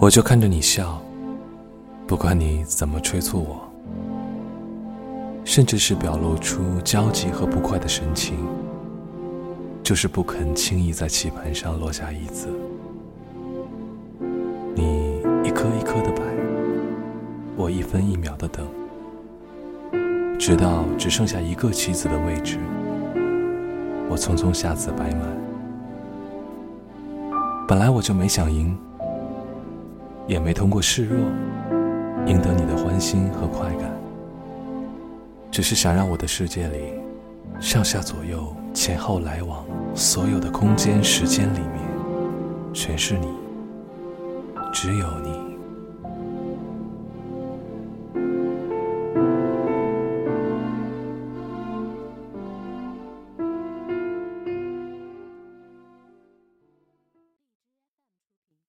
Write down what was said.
我就看着你笑，不管你怎么催促我，甚至是表露出焦急和不快的神情，就是不肯轻易在棋盘上落下一子。你一颗一颗的摆，我一分一秒的等，直到只剩下一个棋子的位置，我匆匆下子摆满。本来我就没想赢，也没通过示弱赢得你的欢心和快感，只是想让我的世界里，上下左右、前后来往，所有的空间、时间里面，全是你，只有你。